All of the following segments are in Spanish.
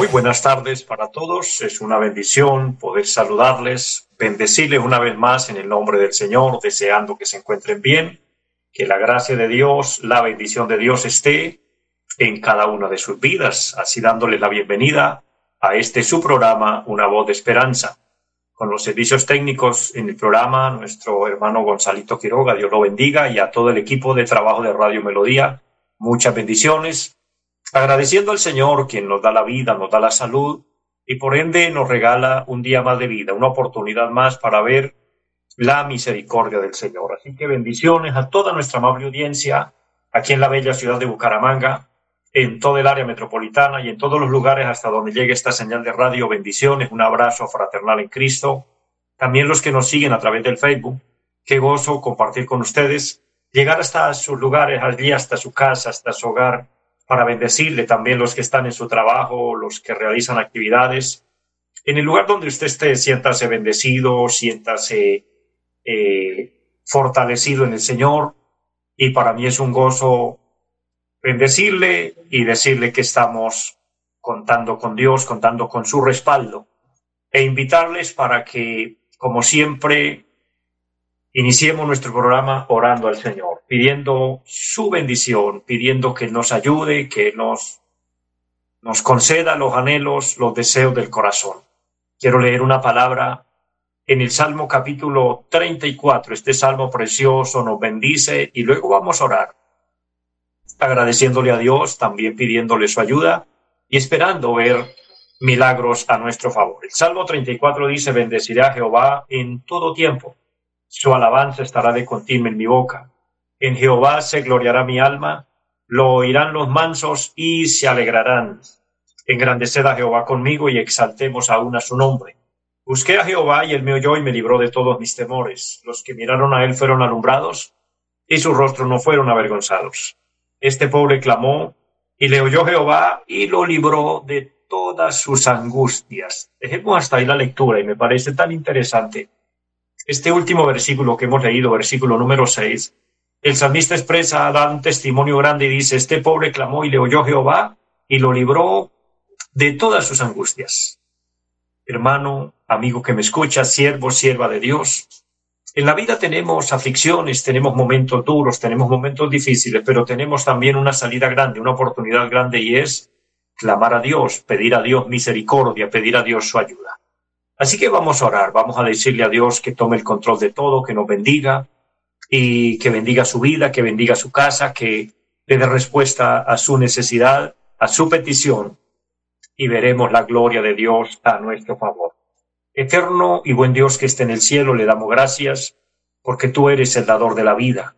Muy buenas tardes para todos. Es una bendición poder saludarles bendecirles una vez más en el nombre del Señor, deseando que se encuentren bien, que la gracia de Dios, la bendición de Dios esté en cada una de sus vidas, así dándoles la bienvenida a este su programa, Una voz de esperanza. Con los servicios técnicos en el programa, nuestro hermano Gonzalito Quiroga, Dios lo bendiga, y a todo el equipo de trabajo de Radio Melodía, muchas bendiciones. Agradeciendo al Señor, quien nos da la vida, nos da la salud, y por ende nos regala un día más de vida, una oportunidad más para ver la misericordia del Señor. Así que bendiciones a toda nuestra amable audiencia aquí en la bella ciudad de Bucaramanga, en todo el área metropolitana y en todos los lugares hasta donde llegue esta señal de radio. Bendiciones, un abrazo fraternal en Cristo. También los que nos siguen a través del Facebook. Qué gozo compartir con ustedes, llegar hasta sus lugares, allí hasta su casa, hasta su hogar para bendecirle también los que están en su trabajo, los que realizan actividades. En el lugar donde usted esté, siéntase bendecido, siéntase eh, fortalecido en el Señor. Y para mí es un gozo bendecirle y decirle que estamos contando con Dios, contando con su respaldo e invitarles para que, como siempre, Iniciemos nuestro programa orando al Señor, pidiendo su bendición, pidiendo que nos ayude, que nos, nos conceda los anhelos, los deseos del corazón. Quiero leer una palabra en el Salmo capítulo 34. Este salmo precioso nos bendice y luego vamos a orar, agradeciéndole a Dios, también pidiéndole su ayuda y esperando ver milagros a nuestro favor. El Salmo 34 dice, bendeciré a Jehová en todo tiempo su alabanza estará de continuo en mi boca. En Jehová se gloriará mi alma, lo oirán los mansos y se alegrarán. Engrandeced a Jehová conmigo y exaltemos aún a su nombre. Busqué a Jehová y él me oyó y me libró de todos mis temores. Los que miraron a él fueron alumbrados y sus rostros no fueron avergonzados. Este pobre clamó y le oyó Jehová y lo libró de todas sus angustias. Dejemos hasta ahí la lectura y me parece tan interesante este último versículo que hemos leído, versículo número 6, el salmista expresa, da un testimonio grande y dice, este pobre clamó y le oyó Jehová y lo libró de todas sus angustias. Hermano, amigo que me escucha, siervo, sierva de Dios, en la vida tenemos aflicciones, tenemos momentos duros, tenemos momentos difíciles, pero tenemos también una salida grande, una oportunidad grande y es clamar a Dios, pedir a Dios misericordia, pedir a Dios su ayuda. Así que vamos a orar, vamos a decirle a Dios que tome el control de todo, que nos bendiga y que bendiga su vida, que bendiga su casa, que le dé respuesta a su necesidad, a su petición y veremos la gloria de Dios a nuestro favor. Eterno y buen Dios que esté en el cielo, le damos gracias porque tú eres el dador de la vida.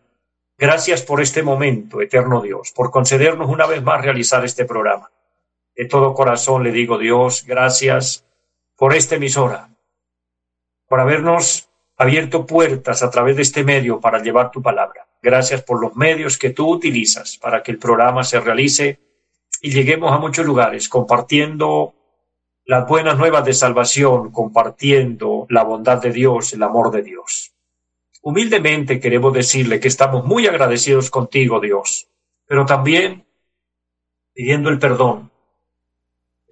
Gracias por este momento, eterno Dios, por concedernos una vez más realizar este programa. De todo corazón le digo, Dios, gracias por esta emisora, por habernos abierto puertas a través de este medio para llevar tu palabra. Gracias por los medios que tú utilizas para que el programa se realice y lleguemos a muchos lugares compartiendo las buenas nuevas de salvación, compartiendo la bondad de Dios, el amor de Dios. Humildemente queremos decirle que estamos muy agradecidos contigo, Dios, pero también pidiendo el perdón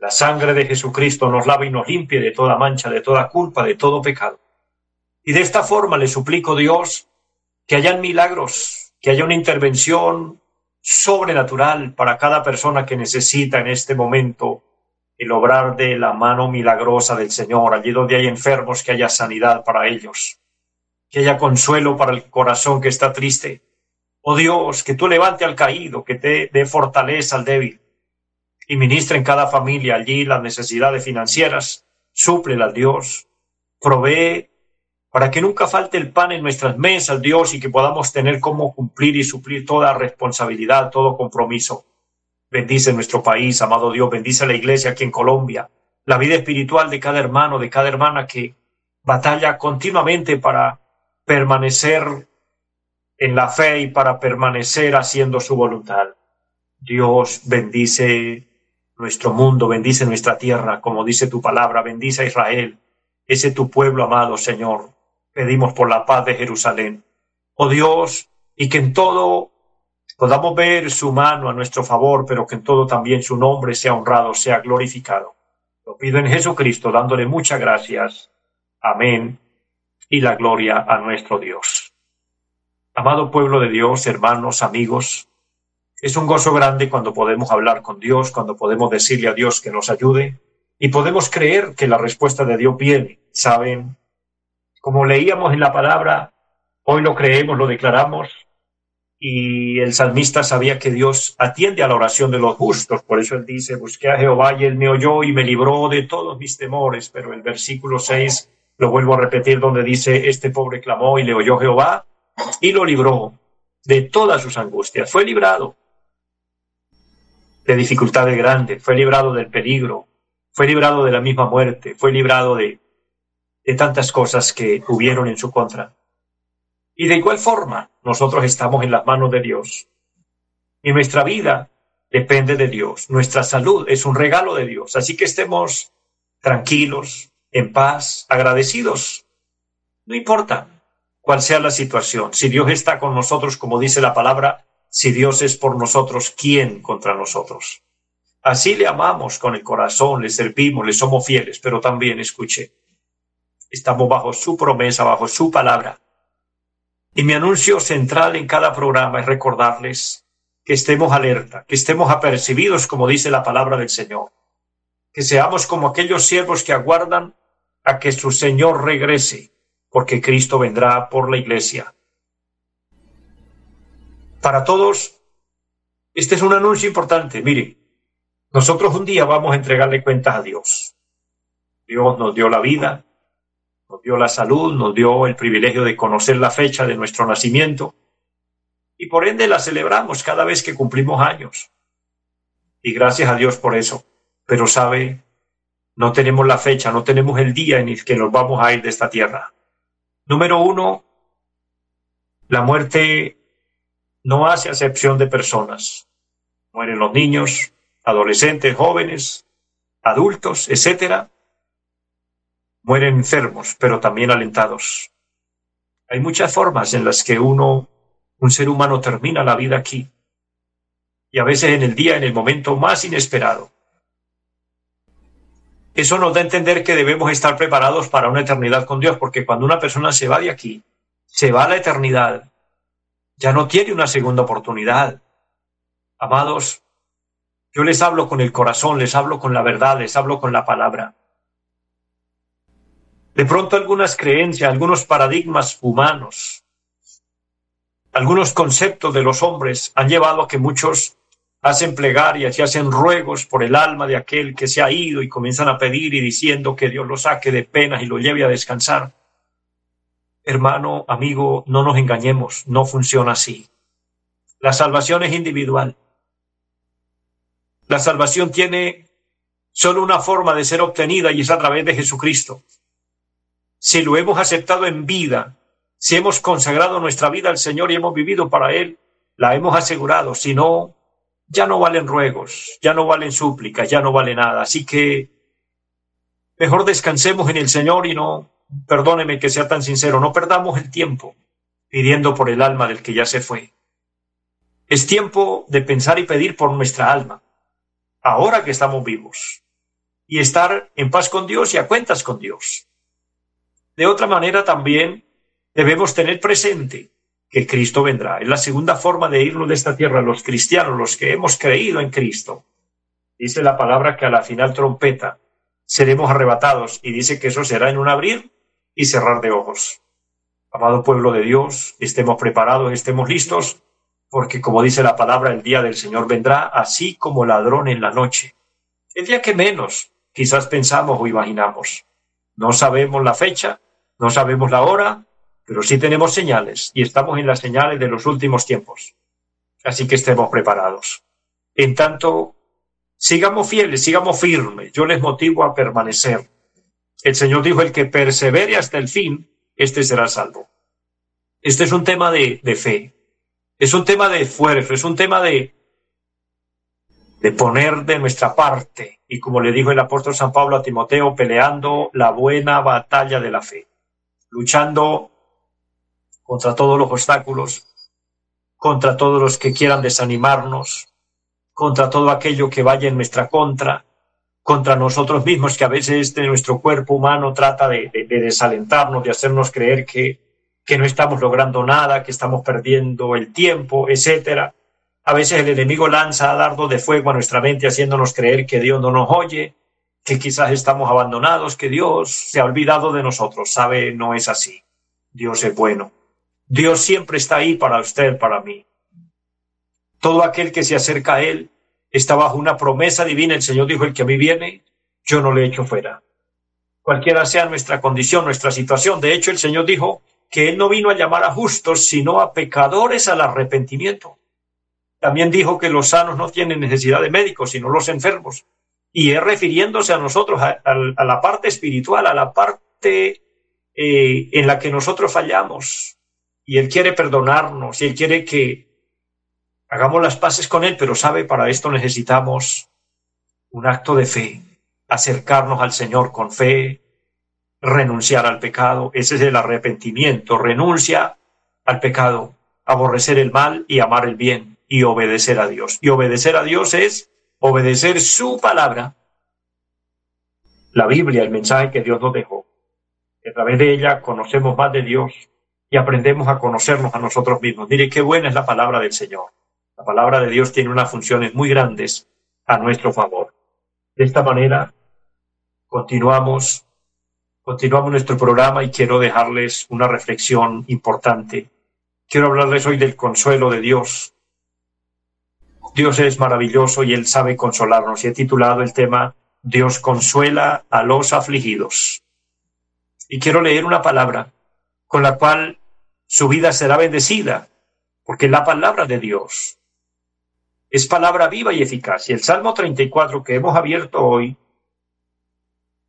la sangre de Jesucristo nos lava y nos limpie de toda mancha, de toda culpa, de todo pecado. Y de esta forma le suplico, Dios, que hayan milagros, que haya una intervención sobrenatural para cada persona que necesita en este momento el obrar de la mano milagrosa del Señor. Allí donde hay enfermos, que haya sanidad para ellos, que haya consuelo para el corazón que está triste. Oh Dios, que tú levante al caído, que te dé fortaleza al débil y ministra en cada familia allí las necesidades financieras, súplela Dios, provee para que nunca falte el pan en nuestras mesas, Dios, y que podamos tener cómo cumplir y suplir toda responsabilidad, todo compromiso. Bendice nuestro país, amado Dios, bendice la iglesia aquí en Colombia, la vida espiritual de cada hermano, de cada hermana que batalla continuamente para permanecer en la fe y para permanecer haciendo su voluntad. Dios bendice nuestro mundo, bendice nuestra tierra, como dice tu palabra, bendice a Israel, ese tu pueblo amado, Señor. Pedimos por la paz de Jerusalén. Oh Dios, y que en todo podamos ver su mano a nuestro favor, pero que en todo también su nombre sea honrado, sea glorificado. Lo pido en Jesucristo, dándole muchas gracias. Amén. Y la gloria a nuestro Dios. Amado pueblo de Dios, hermanos, amigos, es un gozo grande cuando podemos hablar con Dios, cuando podemos decirle a Dios que nos ayude y podemos creer que la respuesta de Dios viene. Saben, como leíamos en la palabra, hoy lo creemos, lo declaramos y el salmista sabía que Dios atiende a la oración de los justos. Por eso él dice, busqué a Jehová y él me oyó y me libró de todos mis temores. Pero el versículo 6 lo vuelvo a repetir donde dice, este pobre clamó y le oyó Jehová y lo libró de todas sus angustias. Fue librado de dificultades grandes, fue librado del peligro, fue librado de la misma muerte, fue librado de, de tantas cosas que hubieron en su contra. Y de igual forma, nosotros estamos en las manos de Dios. Y nuestra vida depende de Dios. Nuestra salud es un regalo de Dios. Así que estemos tranquilos, en paz, agradecidos. No importa cuál sea la situación. Si Dios está con nosotros, como dice la palabra, si Dios es por nosotros, ¿quién contra nosotros? Así le amamos con el corazón, le servimos, le somos fieles, pero también escuche, estamos bajo su promesa, bajo su palabra. Y mi anuncio central en cada programa es recordarles que estemos alerta, que estemos apercibidos, como dice la palabra del Señor, que seamos como aquellos siervos que aguardan a que su Señor regrese, porque Cristo vendrá por la iglesia para todos, este es un anuncio importante. Mire, nosotros un día vamos a entregarle cuentas a Dios. Dios nos dio la vida, nos dio la salud, nos dio el privilegio de conocer la fecha de nuestro nacimiento y por ende la celebramos cada vez que cumplimos años. Y gracias a Dios por eso. Pero sabe, no tenemos la fecha, no tenemos el día en el que nos vamos a ir de esta tierra. Número uno, la muerte no hace acepción de personas. Mueren los niños, adolescentes, jóvenes, adultos, etcétera. Mueren enfermos, pero también alentados. Hay muchas formas en las que uno, un ser humano, termina la vida aquí. Y a veces en el día, en el momento más inesperado. Eso nos da a entender que debemos estar preparados para una eternidad con Dios, porque cuando una persona se va de aquí, se va a la eternidad, ya no tiene una segunda oportunidad. Amados, yo les hablo con el corazón, les hablo con la verdad, les hablo con la palabra. De pronto algunas creencias, algunos paradigmas humanos, algunos conceptos de los hombres han llevado a que muchos hacen plegarias y hacen ruegos por el alma de aquel que se ha ido y comienzan a pedir y diciendo que Dios lo saque de penas y lo lleve a descansar. Hermano, amigo, no nos engañemos, no funciona así. La salvación es individual. La salvación tiene solo una forma de ser obtenida y es a través de Jesucristo. Si lo hemos aceptado en vida, si hemos consagrado nuestra vida al Señor y hemos vivido para Él, la hemos asegurado. Si no, ya no valen ruegos, ya no valen súplicas, ya no vale nada. Así que mejor descansemos en el Señor y no perdóneme que sea tan sincero, no perdamos el tiempo pidiendo por el alma del que ya se fue. Es tiempo de pensar y pedir por nuestra alma, ahora que estamos vivos, y estar en paz con Dios y a cuentas con Dios. De otra manera también debemos tener presente que Cristo vendrá. Es la segunda forma de irnos de esta tierra, los cristianos, los que hemos creído en Cristo. Dice la palabra que a la final trompeta seremos arrebatados y dice que eso será en un abrir y cerrar de ojos. Amado pueblo de Dios, estemos preparados, estemos listos, porque como dice la palabra, el día del Señor vendrá así como ladrón en la noche. El día que menos quizás pensamos o imaginamos. No sabemos la fecha, no sabemos la hora, pero sí tenemos señales y estamos en las señales de los últimos tiempos. Así que estemos preparados. En tanto, sigamos fieles, sigamos firmes. Yo les motivo a permanecer. El Señor dijo, el que persevere hasta el fin, este será salvo. Este es un tema de, fe. Es un tema de esfuerzo, es un tema de, de poner de nuestra parte. Y como le dijo el apóstol San Pablo a Timoteo, peleando la buena batalla de la fe, luchando contra todos los obstáculos, contra todos los que quieran desanimarnos, contra todo aquello que vaya en nuestra contra, contra nosotros mismos, que a veces de nuestro cuerpo humano trata de, desalentarnos, de hacernos creer que, que no estamos logrando nada, que estamos perdiendo el tiempo, etcétera. A veces el enemigo lanza dardo de fuego a nuestra mente haciéndonos creer que Dios no nos oye, que quizás estamos abandonados, que Dios se ha olvidado de nosotros. Sabe, no es así. Dios es bueno. Dios siempre está ahí para usted, para mí. Todo aquel que se acerca a Él está bajo una promesa divina. El Señor dijo, el que a mí viene, yo no le echo fuera. Cualquiera sea nuestra condición, nuestra situación. De hecho, el Señor dijo que Él no vino a llamar a justos, sino a pecadores al arrepentimiento. También dijo que los sanos no tienen necesidad de médicos, sino los enfermos. Y es refiriéndose a nosotros, a, la parte espiritual, a la parte eh, en la que nosotros fallamos, y Él quiere perdonarnos y Él quiere que hagamos las paces con Él, pero sabe, para esto necesitamos un acto de fe, acercarnos al Señor con fe, renunciar al pecado, ese es el arrepentimiento, renuncia al pecado, aborrecer el mal y amar el bien y obedecer a Dios. Y obedecer a Dios es obedecer su palabra, la Biblia, el mensaje que Dios nos dejó. A través de ella conocemos más de Dios, y aprendemos a conocernos a nosotros mismos. Mire qué buena es la palabra del Señor. La palabra de Dios tiene unas funciones muy grandes a nuestro favor. De esta manera, continuamos, continuamos nuestro programa y quiero dejarles una reflexión importante. Quiero hablarles hoy del consuelo de Dios. Dios es maravilloso y Él sabe consolarnos. Y he titulado el tema Dios consuela a los afligidos. Y quiero leer una palabra con la cual su vida será bendecida, porque la palabra de Dios es palabra viva y eficaz. Y el Salmo 34 que hemos abierto hoy,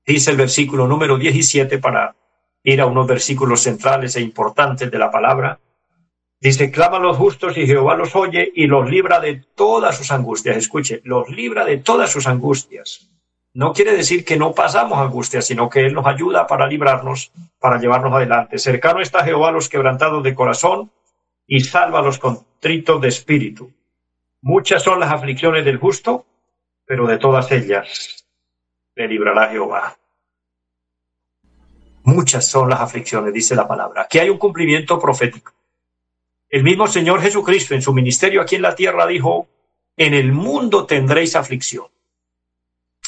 dice el versículo número 17 para ir a unos versículos centrales e importantes de la palabra. Dice, clama a los justos y Jehová los oye y los libra de todas sus angustias. Escuche, los libra de todas sus angustias. No quiere decir que no pasamos angustia, sino que Él nos ayuda para librarnos, para llevarnos adelante. Cercano está Jehová a los quebrantados de corazón y salva a los contritos de espíritu. Muchas son las aflicciones del justo, pero de todas ellas le librará Jehová. Muchas son las aflicciones, dice la palabra. Aquí hay un cumplimiento profético. El mismo Señor Jesucristo en su ministerio aquí en la tierra dijo, en el mundo tendréis aflicción.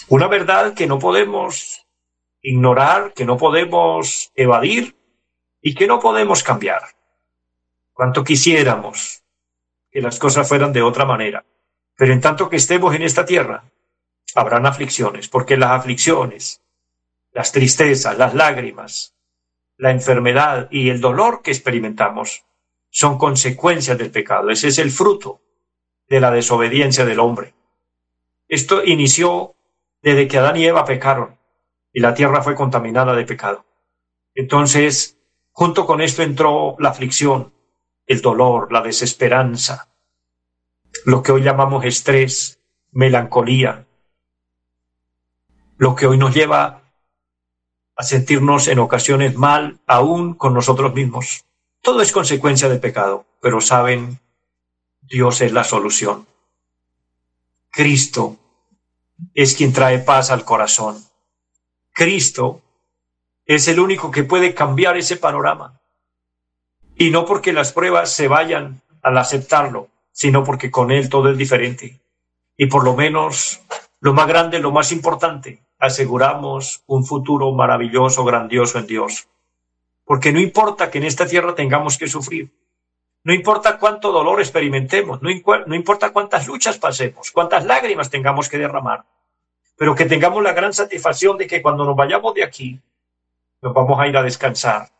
Una verdad que no podemos ignorar, que no podemos evadir y que no podemos cambiar. Cuanto quisiéramos que las cosas fueran de otra manera. Pero en tanto que estemos en esta tierra, habrán aflicciones, porque las aflicciones, las tristezas, las lágrimas, la enfermedad y el dolor que experimentamos son consecuencias del pecado. Ese es el fruto de la desobediencia del hombre. Esto inició desde que Adán y Eva pecaron y la tierra fue contaminada de pecado. Entonces, junto con esto entró la aflicción, el dolor, la desesperanza, lo que hoy llamamos estrés, melancolía, lo que hoy nos lleva a sentirnos en ocasiones mal aún con nosotros mismos. Todo es consecuencia del pecado, pero saben, Dios es la solución. Cristo es quien trae paz al corazón. Cristo es el único que puede cambiar ese panorama. Y no porque las pruebas se vayan al aceptarlo, sino porque con Él todo es diferente. Y por lo menos lo más grande, lo más importante, aseguramos un futuro maravilloso, grandioso en Dios. Porque no importa que en esta tierra tengamos que sufrir, no importa cuánto dolor experimentemos, no, no importa cuántas luchas pasemos, cuántas lágrimas tengamos que derramar, pero que tengamos la gran satisfacción de que cuando nos vayamos de aquí, nos vamos a ir a descansar.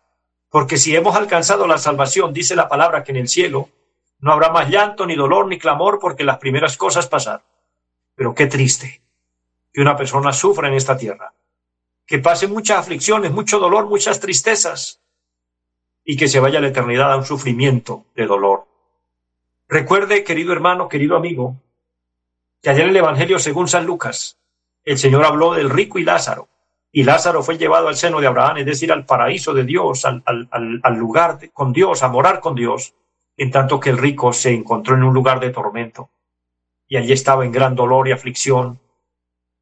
Porque si hemos alcanzado la salvación, dice la palabra que en el cielo No habrá más llanto, ni dolor, ni clamor, porque las primeras cosas pasaron. Pero qué triste que una persona sufra en esta tierra, que pase muchas aflicciones, mucho dolor, muchas tristezas, y que se vaya a la eternidad a un sufrimiento de dolor. Recuerde, querido hermano, querido amigo, que ayer en el Evangelio según San Lucas, el Señor habló del rico y Lázaro, y Lázaro fue llevado al seno de Abraham, es decir, al paraíso de Dios, al, lugar con Dios, a morar con Dios, en tanto que el rico se encontró en un lugar de tormento, y allí estaba en gran dolor y aflicción,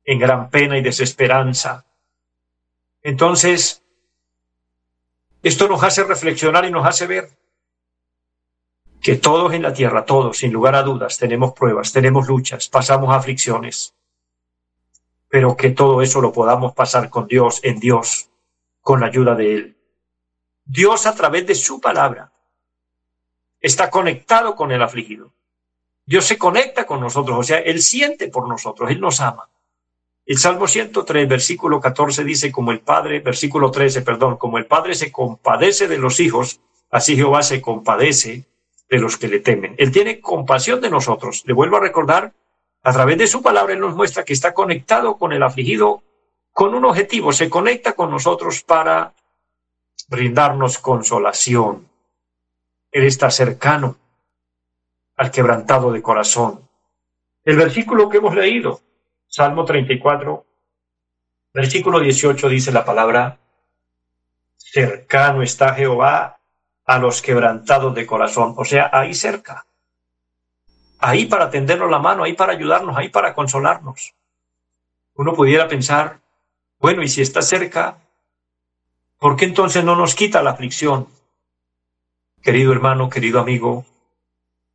en gran pena y desesperanza. Entonces, esto nos hace reflexionar y nos hace ver que todos en la tierra, todos, sin lugar a dudas, tenemos pruebas, tenemos luchas, pasamos aflicciones, pero que todo eso lo podamos pasar con Dios, en Dios, con la ayuda de Él. Dios a través de su palabra está conectado con el afligido. Dios se conecta con nosotros, o sea, Él siente por nosotros, Él nos ama. El Salmo 103, versículo 14 dice, como el Padre, versículo 13, perdón, como el Padre se compadece de los hijos, así Jehová se compadece de los que le temen. Él tiene compasión de nosotros. Le vuelvo a recordar, a través de su palabra, Él nos muestra que está conectado con el afligido con un objetivo, se conecta con nosotros para brindarnos consolación. Él está cercano al quebrantado de corazón. El versículo que hemos leído, Salmo 34, versículo 18 dice la palabra, cercano está Jehová a los quebrantados de corazón, o sea, ahí cerca, ahí para tendernos la mano, ahí para ayudarnos, ahí para consolarnos. Uno pudiera pensar, bueno, y si está cerca, ¿por qué entonces no nos quita la aflicción? Querido hermano, querido amigo,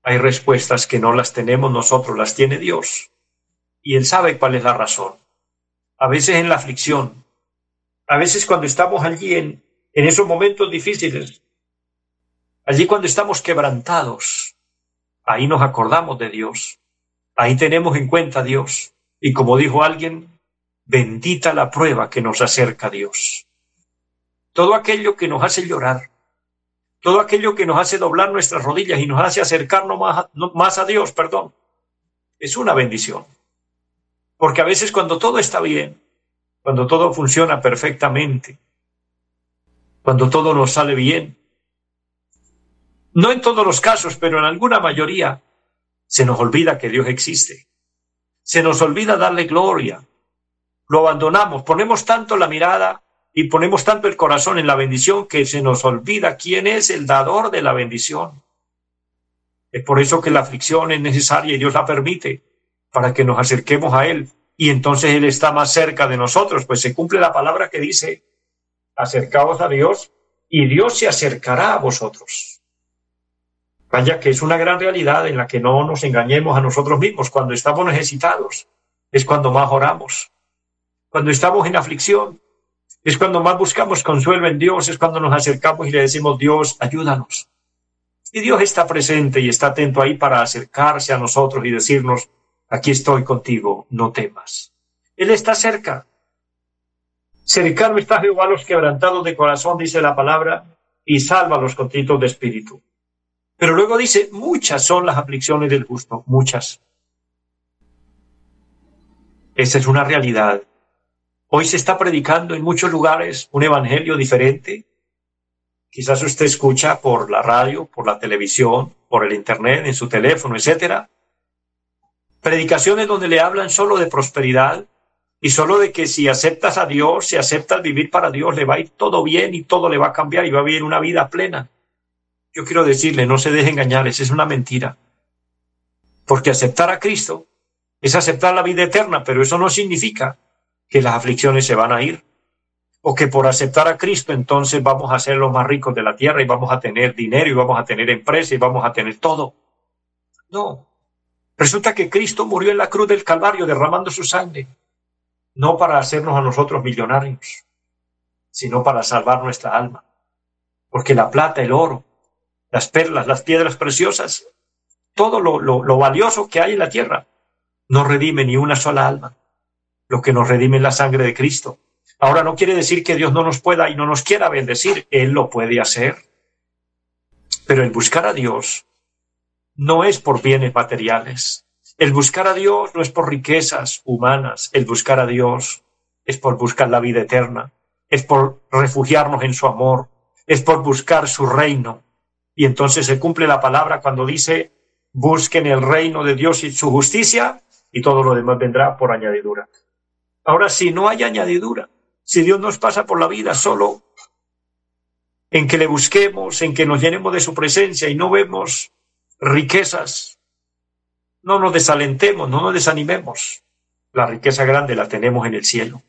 hay respuestas que no las tenemos nosotros, las tiene Dios y Él sabe cuál es la razón. A veces en la aflicción, a veces cuando estamos allí en, en esos momentos difíciles, allí cuando estamos quebrantados, ahí nos acordamos de Dios, ahí tenemos en cuenta a Dios. Y como dijo alguien, bendita la prueba que nos acerca a Dios. Todo aquello que nos hace llorar, todo aquello que nos hace doblar nuestras rodillas y nos hace acercarnos más más a Dios, perdón, es una bendición. Porque a veces cuando todo está bien, cuando todo funciona perfectamente, cuando todo nos sale bien, no en todos los casos, pero en alguna mayoría, se nos olvida que Dios existe. Se nos olvida darle gloria. Lo abandonamos, ponemos tanto la mirada y ponemos tanto el corazón en la bendición que se nos olvida quién es el dador de la bendición. Es por eso que la aflicción es necesaria y Dios la permite para que nos acerquemos a Él y entonces Él está más cerca de nosotros, pues se cumple la palabra que dice, acercaos a Dios y Dios se acercará a vosotros. Vaya que es una gran realidad en la que no nos engañemos a nosotros mismos. Cuando estamos necesitados es cuando más oramos. Cuando estamos en aflicción es cuando más buscamos consuelo en Dios, es cuando nos acercamos y le decimos, Dios, ayúdanos. Y Dios está presente y está atento ahí para acercarse a nosotros y decirnos, aquí estoy contigo, no temas. Él está cerca. Cercano está Jehová a los quebrantados de corazón, dice la palabra, y salva a los contritos de espíritu. Pero luego dice, muchas son las aflicciones del justo, muchas. Esa es una realidad. Hoy se está predicando en muchos lugares un evangelio diferente. Quizás usted escucha por la radio, por la televisión, por el internet, en su teléfono, etcétera, Predicaciones donde le hablan solo de prosperidad y solo de que si aceptas a Dios, si aceptas vivir para Dios, le va a ir todo bien y todo le va a cambiar y va a vivir una vida plena. Yo quiero decirle, no se deje engañar, esa es una mentira. Porque aceptar a Cristo es aceptar la vida eterna, pero eso no significa que las aflicciones se van a ir. O que por aceptar a Cristo entonces vamos a ser los más ricos de la tierra y vamos a tener dinero y vamos a tener empresa y vamos a tener todo. No, Resulta que Cristo murió en la cruz del Calvario derramando su sangre, no para hacernos a nosotros millonarios, sino para salvar nuestra alma. Porque la plata, el oro, las perlas, las piedras preciosas, todo lo, lo, valioso que hay en la tierra, no redime ni una sola alma. Lo que nos redime es la sangre de Cristo. Ahora no quiere decir que Dios no nos pueda y no nos quiera bendecir, Él lo puede hacer. Pero el buscar a Dios no es por bienes materiales. El buscar a Dios no es por riquezas humanas, el buscar a Dios es por buscar la vida eterna, es por refugiarnos en su amor, es por buscar su reino. Y entonces se cumple la palabra cuando dice, busquen el reino de Dios y su justicia y todo lo demás vendrá por añadidura. Ahora, si no hay añadidura, si Dios nos pasa por la vida solo en que le busquemos, en que nos llenemos de su presencia y no vemos riquezas, no nos desalentemos, no nos desanimemos. La riqueza grande la tenemos en el cielo.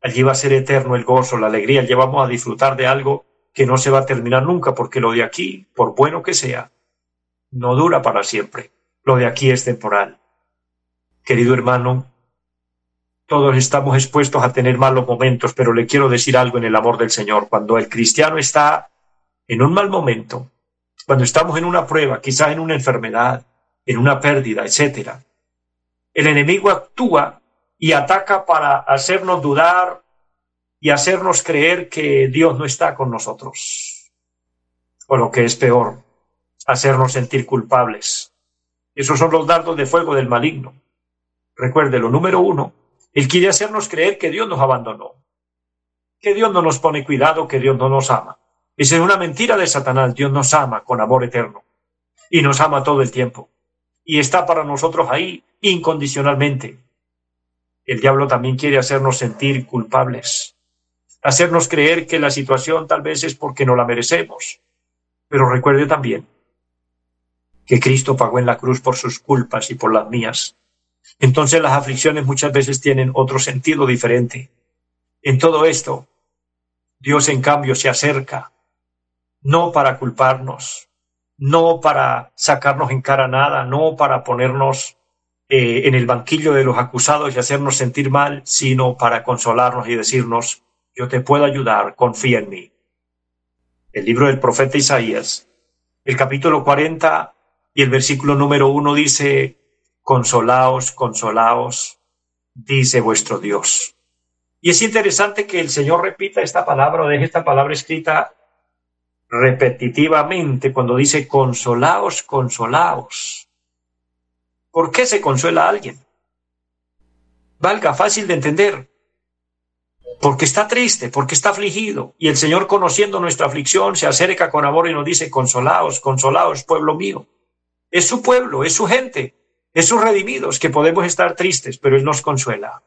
Allí va a ser eterno el gozo, la alegría, allí vamos a disfrutar de algo que no se va a terminar nunca, porque lo de aquí, por bueno que sea, no dura para siempre. Lo de aquí es temporal. Querido hermano, todos estamos expuestos a tener malos momentos, pero le quiero decir algo en el amor del Señor. Cuando el cristiano está en un mal momento, cuando estamos en una prueba, quizás en una enfermedad, en una pérdida, etcétera, el enemigo actúa y ataca para hacernos dudar y hacernos creer que Dios no está con nosotros. O lo que es peor, hacernos sentir culpables. Esos son los dardos de fuego del maligno. Recuerde, lo número uno, él quiere hacernos creer que Dios nos abandonó, que Dios no nos pone cuidado, que Dios no nos ama. Esa es una mentira de Satanás. Dios nos ama con amor eterno y nos ama todo el tiempo y está para nosotros ahí incondicionalmente. El diablo también quiere hacernos sentir culpables, hacernos creer que la situación tal vez es porque no la merecemos. Pero recuerde también que Cristo pagó en la cruz por sus culpas y por las mías. Entonces las aflicciones muchas veces tienen otro sentido diferente. En todo esto, Dios en cambio se acerca, no para culparnos, no para sacarnos en cara nada, no para ponernos eh, en el banquillo de los acusados y hacernos sentir mal, sino para consolarnos y decirnos, yo te puedo ayudar, confía en mí. El libro del profeta Isaías, el capítulo 40 y el versículo número uno dice, consolaos, consolaos, dice vuestro Dios. Y es interesante que el Señor repita esta palabra o deje esta palabra escrita repetitivamente cuando dice consolaos, consolaos. ¿Por qué se consuela a alguien? Valga, fácil de entender. Porque está triste, porque está afligido. Y el Señor, conociendo nuestra aflicción, se acerca con amor y nos dice, consolaos, consolaos, pueblo mío. Es su pueblo, es su gente, es sus redimidos, que podemos estar tristes, pero Él nos consuela.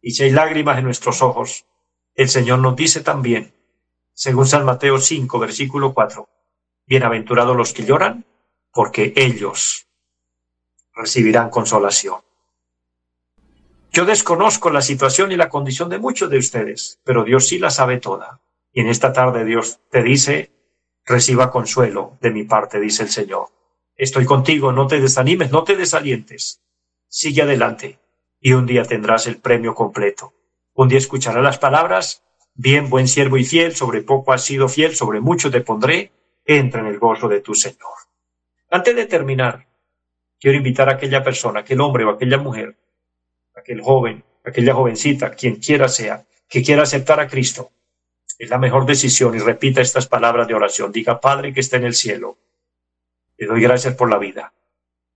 Y si hay lágrimas en nuestros ojos, el Señor nos dice también, según San Mateo 5, versículo 4. Bienaventurados los que lloran, porque ellos recibirán consolación. Yo desconozco la situación y la condición de muchos de ustedes, pero Dios sí la sabe toda. Y en esta tarde Dios te dice, reciba consuelo de mi parte, dice el Señor. Estoy contigo, no te desanimes, no te desalientes. Sigue adelante y un día tendrás el premio completo. Un día escucharás las palabras Bien, buen siervo y fiel, sobre poco has sido fiel, sobre mucho te pondré, entra en el gozo de tu Señor. Antes de terminar, quiero invitar a aquella persona, aquel hombre o aquella mujer, aquel joven, aquella jovencita, quien quiera sea, que quiera aceptar a Cristo. Es la mejor decisión y repita estas palabras de oración. Diga, Padre que está en el cielo, te doy gracias por la vida.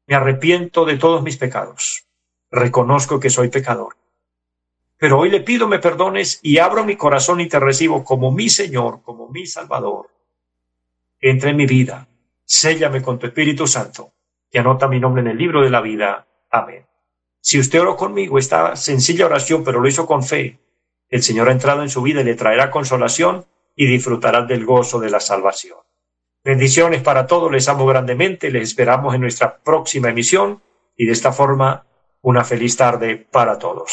Me arrepiento de todos mis pecados. Reconozco que soy pecador pero hoy le pido me perdones y abro mi corazón y te recibo como mi Señor, como mi Salvador. Entra en mi vida, séllame con tu Espíritu Santo y anota mi nombre en el libro de la vida. Amén. Si usted oró conmigo esta sencilla oración, pero lo hizo con fe, el Señor ha entrado en su vida y le traerá consolación y disfrutará del gozo de la salvación. Bendiciones para todos, les amo grandemente, les esperamos en nuestra próxima emisión y de esta forma una feliz tarde para todos.